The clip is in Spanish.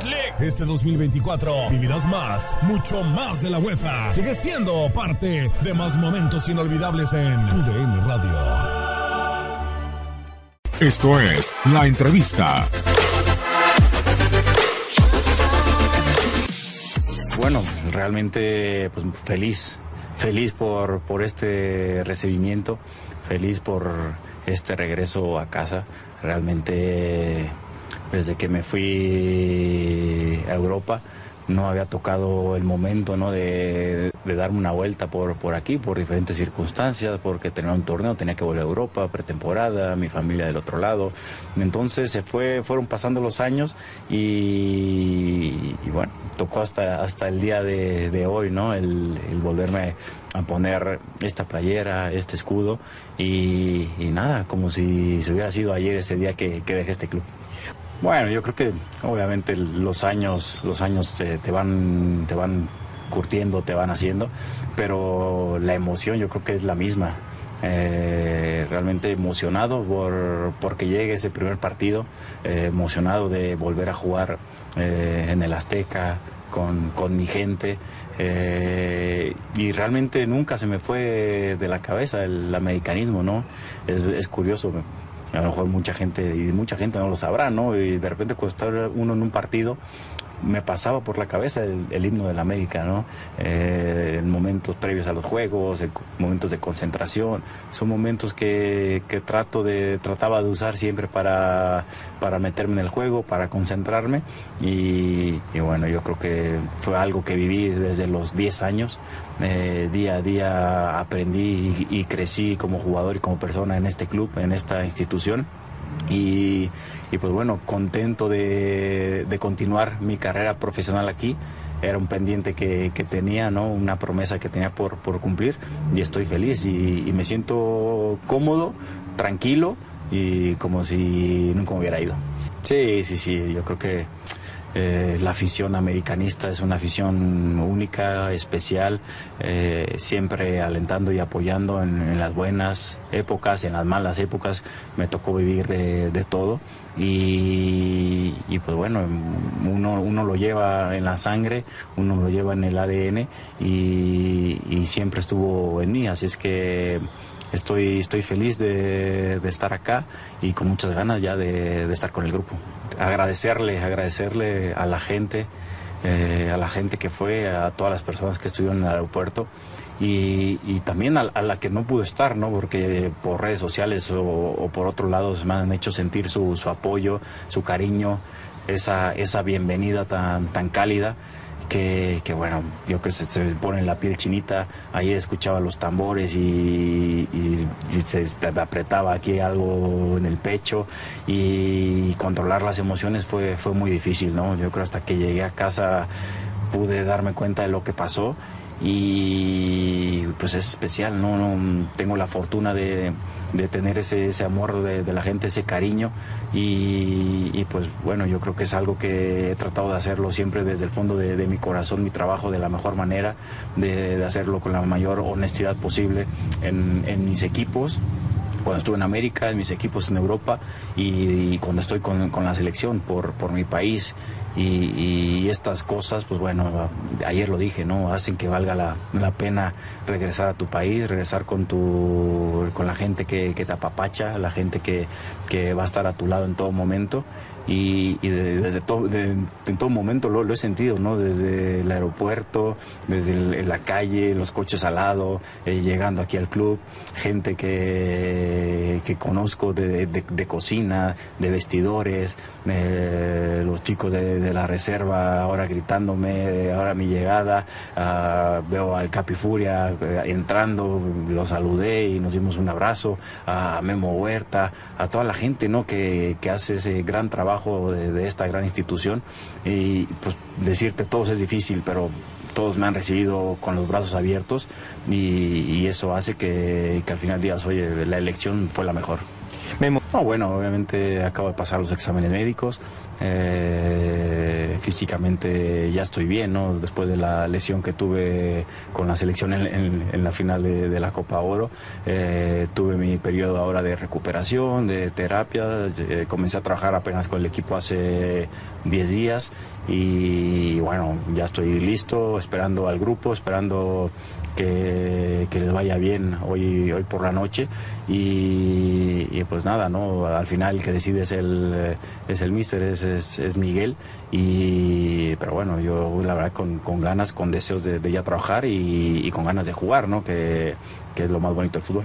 League. Este 2024 vivirás más, mucho más de la UEFA. Sigue siendo parte de más momentos inolvidables en tu DN Radio. Esto es La Entrevista. Bueno, realmente pues, feliz, feliz por, por este recibimiento, feliz por este regreso a casa. Realmente desde que me fui a Europa no había tocado el momento ¿no? de, darme una vuelta por, por aquí, por diferentes circunstancias, porque tenía un torneo, tenía que volver a Europa, pretemporada, mi familia del otro lado. Entonces se fue, fueron pasando los años y, bueno, tocó hasta, hasta el día de, hoy, ¿no? El, el, volverme a poner esta playera, este escudo y, y, nada, como si se hubiera sido ayer ese día que, que dejé este club. Bueno, yo creo que obviamente los años, los años te, te van, te van curtiendo, te van haciendo, pero la emoción yo creo que es la misma. Eh, realmente emocionado por porque llegue ese primer partido, eh, emocionado de volver a jugar eh, en el Azteca con, con mi gente y realmente nunca se me fue de la cabeza el americanismo, ¿no? Es curioso, a lo mejor mucha gente y mucha gente no lo sabrá, ¿no? Y de repente cuando está uno en un partido me pasaba por la cabeza el, el himno del América, ¿no? Eh, momentos previos a los juegos, en momentos de concentración, son momentos que, que, trato de, trataba de usar siempre para, para meterme en el juego, para concentrarme y, y bueno, yo creo que fue algo que viví desde los 10 años, eh, día a día aprendí y, y crecí como jugador y como persona en este club, en esta institución. Y, y, pues bueno, contento de, de, continuar mi carrera profesional aquí. Era un pendiente que, que tenía, ¿no? una promesa que tenía por, por cumplir y estoy feliz y, me siento cómodo, tranquilo y como si nunca me hubiera ido. Sí, sí, sí, yo creo que eh, la afición americanista es una afición única, especial, eh, siempre alentando y apoyando en, las buenas épocas, en las malas épocas. Me tocó vivir de, todo y, y, pues bueno, uno, uno, lo lleva en la sangre, uno lo lleva en el ADN y, y siempre estuvo en mí, así es que estoy, estoy feliz de, de, estar acá y con muchas ganas ya de, de estar con el grupo agradecerle, agradecerle a la gente, eh, a la gente que fue, a todas las personas que estuvieron en el aeropuerto y, también a, a, la que no pudo estar, ¿no? Porque por redes sociales o, o por otro lado se me han hecho sentir su, su apoyo, su cariño, esa, esa bienvenida tan, tan cálida. Que, que, bueno, yo que se, se, pone la piel chinita. Ayer escuchaba los tambores y, y, y, se apretaba aquí algo en el pecho y controlar las emociones fue, fue muy difícil, ¿no? Yo creo hasta que llegué a casa pude darme cuenta de lo que pasó y pues es especial, ¿no? no tengo la fortuna de, de tener ese, ese amor de, la gente, ese cariño y, pues bueno, yo creo que es algo que he tratado de hacerlo siempre desde el fondo de, mi corazón, mi trabajo de la mejor manera, de, hacerlo con la mayor honestidad posible en, en mis equipos cuando estuve en América, en mis equipos en Europa y, cuando estoy con, con, la selección por, por mi país. Y, estas cosas, pues bueno, ayer lo dije, ¿no? Hacen que valga la, la, pena regresar a tu país, regresar con tu con la gente que, que te apapacha, la gente que, que va a estar a tu lado en todo momento y, desde todo, en todo momento lo, he sentido, ¿no? Desde el aeropuerto, desde la calle, los coches al lado, eh, llegando aquí al club, gente que, que conozco de, cocina, de vestidores, eh, los chicos de, la reserva ahora gritándome, ahora mi llegada, ah, veo al Capifuria eh, entrando, lo saludé y nos dimos un abrazo, a Memo Huerta, a toda la gente, ¿no? Que, que hace ese gran trabajo de, esta gran institución y pues decirte todos es difícil, pero todos me han recibido con los brazos abiertos y, eso hace que, al final digas, oye, la elección fue la mejor. No, bueno, obviamente acabo de pasar los exámenes médicos. Eh, físicamente ya estoy bien, ¿no? Después de la lesión que tuve con la selección en, la final de, la Copa Oro, eh, tuve mi periodo ahora de recuperación, de terapia. Eh, comencé a trabajar apenas con el equipo hace 10 días y bueno, ya estoy listo, esperando al grupo, esperando que, les vaya bien hoy, hoy por la noche y, pues nada, ¿no? Al final el que decide es el, es el míster, es, es, Miguel y pero bueno, yo la verdad con, con ganas, con deseos de, ya trabajar y, y, con ganas de jugar, ¿no? Que, que es lo más bonito del fútbol.